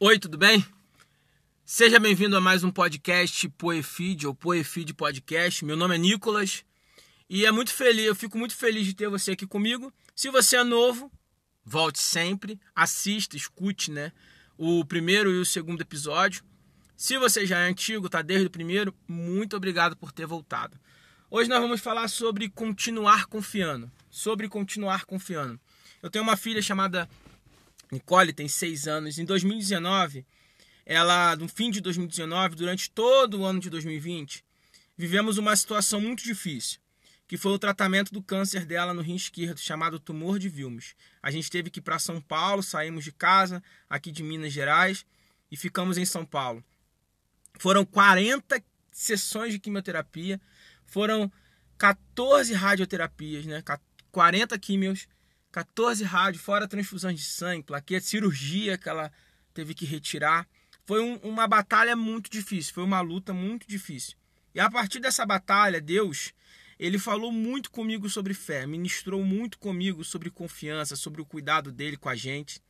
Oi, tudo bem? Seja bem-vindo a mais um podcast Poefeed ou Poefeed Podcast. Meu nome é Nicolas e é muito feliz, eu fico muito feliz de ter você aqui comigo. Se você é novo, volte sempre, assista, escute, né? O primeiro e o segundo episódio. Se você já é antigo, tá desde o primeiro, muito obrigado por ter voltado. Hoje nós vamos falar sobre continuar confiando. Sobre continuar confiando. Eu tenho uma filha chamada Nicole, tem seis anos. Em 2019, ela, no fim de 2019, durante todo o ano de 2020, vivemos uma situação muito difícil, que foi o tratamento do câncer dela no rim esquerdo, chamado tumor de Vilmes. A gente teve que ir para São Paulo, saímos de casa, aqui de Minas Gerais, e ficamos em São Paulo. Foram 40 sessões de quimioterapia, foram 14 radioterapias, né? 40 químios, 14 rádios, fora transfusões de sangue, plaquetas, cirurgia que ela teve que retirar. Foi um, uma batalha muito difícil, foi uma luta muito difícil. E a partir dessa batalha, Deus, ele falou muito comigo sobre fé, ministrou muito comigo sobre confiança, sobre o cuidado dele com a gente.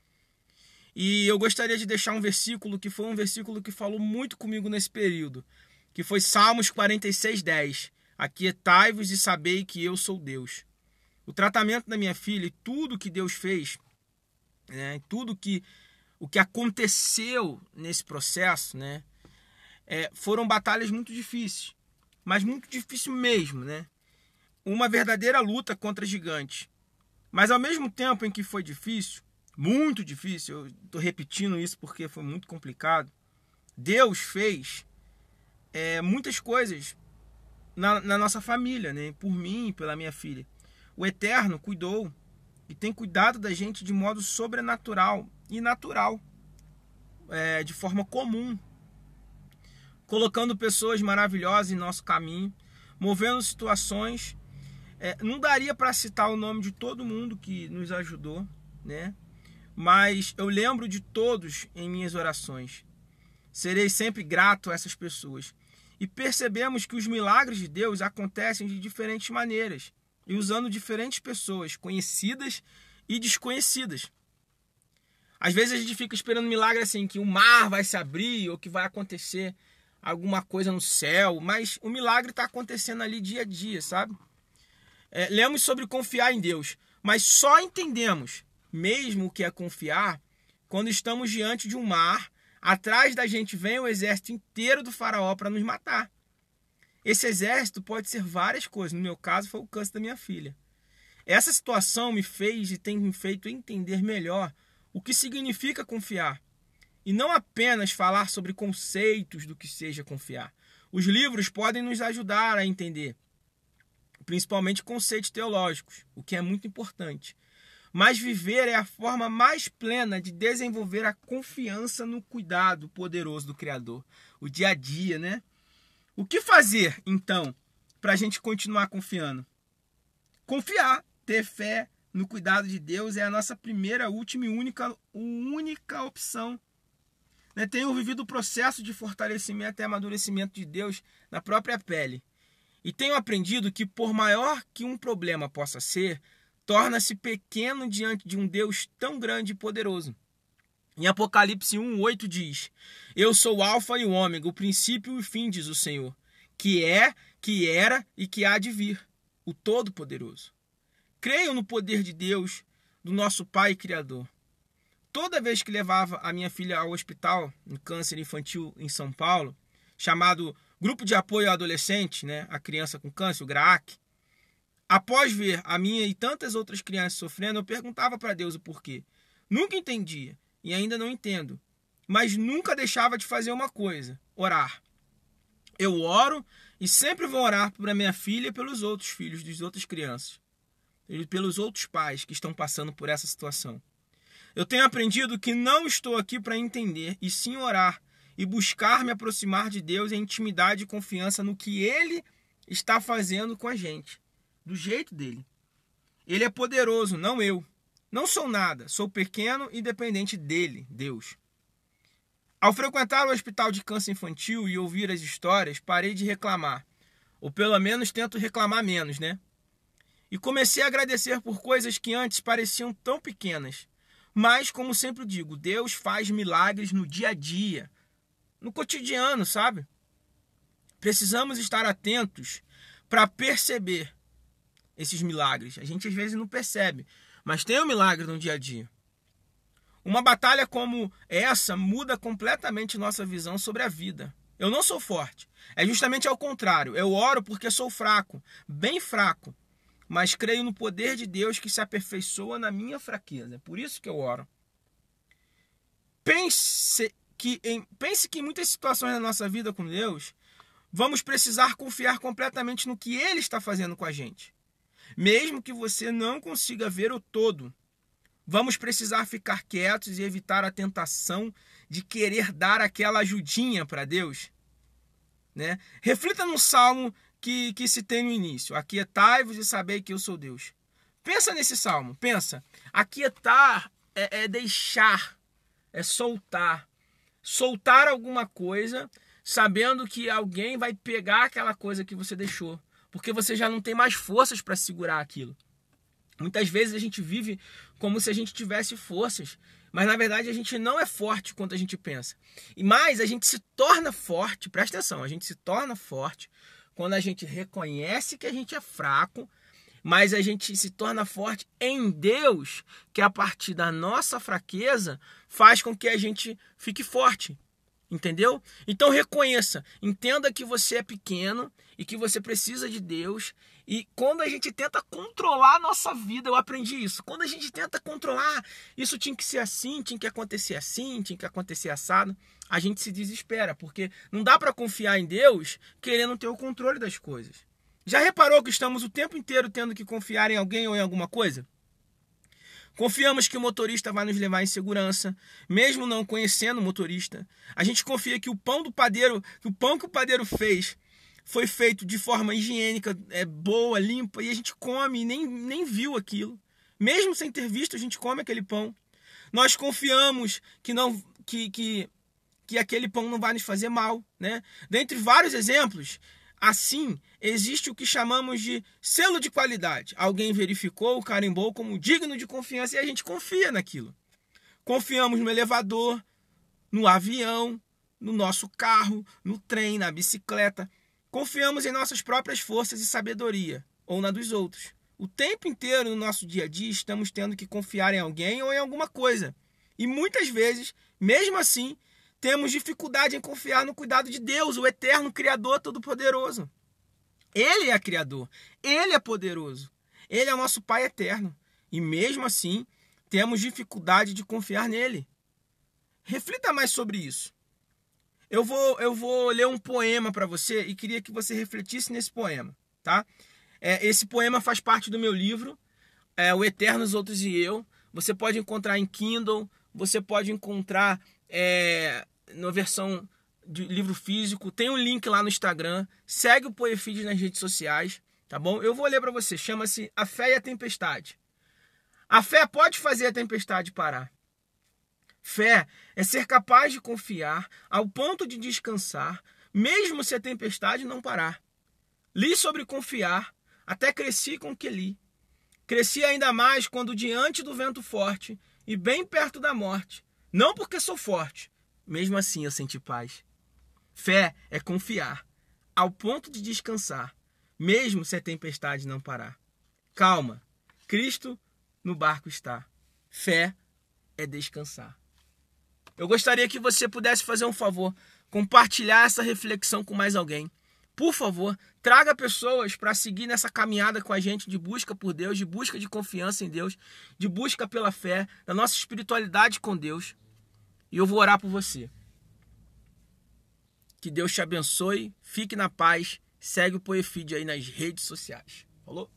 E eu gostaria de deixar um versículo que foi um versículo que falou muito comigo nesse período, que foi Salmos 46, 10. Aquietai-vos e sabei que eu sou Deus. O tratamento da minha filha e tudo que Deus fez, né, tudo que o que aconteceu nesse processo, né, é, foram batalhas muito difíceis, mas muito difícil mesmo, né? Uma verdadeira luta contra gigantes. Mas ao mesmo tempo em que foi difícil, muito difícil, eu estou repetindo isso porque foi muito complicado. Deus fez é, muitas coisas na, na nossa família, né? Por mim pela minha filha. O Eterno cuidou e tem cuidado da gente de modo sobrenatural e natural, é, de forma comum, colocando pessoas maravilhosas em nosso caminho, movendo situações. É, não daria para citar o nome de todo mundo que nos ajudou, né? Mas eu lembro de todos em minhas orações. Serei sempre grato a essas pessoas e percebemos que os milagres de Deus acontecem de diferentes maneiras e usando diferentes pessoas, conhecidas e desconhecidas. Às vezes a gente fica esperando um milagre assim, que o mar vai se abrir ou que vai acontecer alguma coisa no céu, mas o milagre está acontecendo ali dia a dia, sabe? É, lemos sobre confiar em Deus, mas só entendemos mesmo o que é confiar quando estamos diante de um mar Atrás da gente vem o exército inteiro do faraó para nos matar. Esse exército pode ser várias coisas. No meu caso, foi o câncer da minha filha. Essa situação me fez e tem me feito entender melhor o que significa confiar. E não apenas falar sobre conceitos do que seja confiar. Os livros podem nos ajudar a entender, principalmente conceitos teológicos, o que é muito importante. Mas viver é a forma mais plena de desenvolver a confiança no cuidado poderoso do Criador. O dia a dia, né? O que fazer, então, para a gente continuar confiando? Confiar, ter fé no cuidado de Deus é a nossa primeira, última e única, única opção. Né? Tenho vivido o processo de fortalecimento e amadurecimento de Deus na própria pele. E tenho aprendido que, por maior que um problema possa ser, torna-se pequeno diante de um Deus tão grande e poderoso. Em Apocalipse 1:8 diz: Eu sou o alfa e o ômega, o princípio e o fim, diz o Senhor, que é, que era e que há de vir, o todo-poderoso. Creio no poder de Deus, do nosso Pai Criador. Toda vez que levava a minha filha ao hospital em câncer infantil em São Paulo, chamado Grupo de Apoio ao Adolescente, né, a criança com câncer, o GRAAC, Após ver a minha e tantas outras crianças sofrendo, eu perguntava para Deus o porquê. Nunca entendia e ainda não entendo, mas nunca deixava de fazer uma coisa: orar. Eu oro e sempre vou orar para minha filha e pelos outros filhos das outras crianças, e pelos outros pais que estão passando por essa situação. Eu tenho aprendido que não estou aqui para entender, e sim orar e buscar me aproximar de Deus em intimidade e confiança no que Ele está fazendo com a gente do jeito dele. Ele é poderoso, não eu. Não sou nada, sou pequeno e dependente dele, Deus. Ao frequentar o hospital de câncer infantil e ouvir as histórias, parei de reclamar. Ou pelo menos tento reclamar menos, né? E comecei a agradecer por coisas que antes pareciam tão pequenas, Mas, como sempre digo, Deus faz milagres no dia a dia, no cotidiano, sabe? Precisamos estar atentos para perceber esses milagres. A gente às vezes não percebe, mas tem um milagre no dia a dia. Uma batalha como essa muda completamente nossa visão sobre a vida. Eu não sou forte. É justamente ao contrário. Eu oro porque sou fraco, bem fraco. Mas creio no poder de Deus que se aperfeiçoa na minha fraqueza. É por isso que eu oro. Pense que em, pense que em muitas situações da nossa vida com Deus, vamos precisar confiar completamente no que Ele está fazendo com a gente. Mesmo que você não consiga ver o todo, vamos precisar ficar quietos e evitar a tentação de querer dar aquela ajudinha para Deus. Né? Reflita no salmo que, que se tem no início: Aquietai-vos e sabei que eu sou Deus. Pensa nesse salmo, pensa. Aquietar é, é deixar, é soltar. Soltar alguma coisa sabendo que alguém vai pegar aquela coisa que você deixou, porque você já não tem mais forças para segurar aquilo. Muitas vezes a gente vive como se a gente tivesse forças, mas na verdade a gente não é forte quanto a gente pensa. E mais, a gente se torna forte, presta atenção, a gente se torna forte quando a gente reconhece que a gente é fraco, mas a gente se torna forte em Deus, que a partir da nossa fraqueza faz com que a gente fique forte. Entendeu? Então reconheça, entenda que você é pequeno e que você precisa de Deus. E quando a gente tenta controlar a nossa vida, eu aprendi isso. Quando a gente tenta controlar, isso tinha que ser assim, tinha que acontecer assim, tinha que acontecer assado, a gente se desespera, porque não dá para confiar em Deus querendo ter o controle das coisas. Já reparou que estamos o tempo inteiro tendo que confiar em alguém ou em alguma coisa? Confiamos que o motorista vai nos levar em segurança, mesmo não conhecendo o motorista. A gente confia que o pão do padeiro, que o pão que o padeiro fez foi feito de forma higiênica, é boa, limpa, e a gente come e nem, nem viu aquilo. Mesmo sem ter visto, a gente come aquele pão. Nós confiamos que não que, que, que aquele pão não vai nos fazer mal, né? Dentre vários exemplos, Assim, existe o que chamamos de selo de qualidade. Alguém verificou, carimbou como digno de confiança e a gente confia naquilo. Confiamos no elevador, no avião, no nosso carro, no trem, na bicicleta. Confiamos em nossas próprias forças e sabedoria, ou na dos outros. O tempo inteiro no nosso dia a dia estamos tendo que confiar em alguém ou em alguma coisa. E muitas vezes, mesmo assim, temos dificuldade em confiar no cuidado de Deus, o eterno Criador Todo-Poderoso. Ele é Criador, Ele é poderoso, Ele é o nosso Pai eterno. E mesmo assim, temos dificuldade de confiar nele. Reflita mais sobre isso. Eu vou, eu vou ler um poema para você e queria que você refletisse nesse poema, tá? É, esse poema faz parte do meu livro, é, O Eterno, os Outros e Eu. Você pode encontrar em Kindle, você pode encontrar é, na versão de livro físico. Tem um link lá no Instagram. Segue o Poefeed nas redes sociais, tá bom? Eu vou ler para você. Chama-se A Fé e a Tempestade. A fé pode fazer a tempestade parar. Fé é ser capaz de confiar ao ponto de descansar, mesmo se a tempestade não parar. Li sobre confiar, até cresci com o que li. Cresci ainda mais quando diante do vento forte e bem perto da morte. Não porque sou forte, mesmo assim eu senti paz. Fé é confiar, ao ponto de descansar, mesmo se a tempestade não parar. Calma, Cristo no barco está. Fé é descansar. Eu gostaria que você pudesse fazer um favor, compartilhar essa reflexão com mais alguém. Por favor, traga pessoas para seguir nessa caminhada com a gente de busca por Deus, de busca de confiança em Deus, de busca pela fé, da nossa espiritualidade com Deus. E eu vou orar por você. Que Deus te abençoe, fique na paz, segue o Poefide aí nas redes sociais. Falou?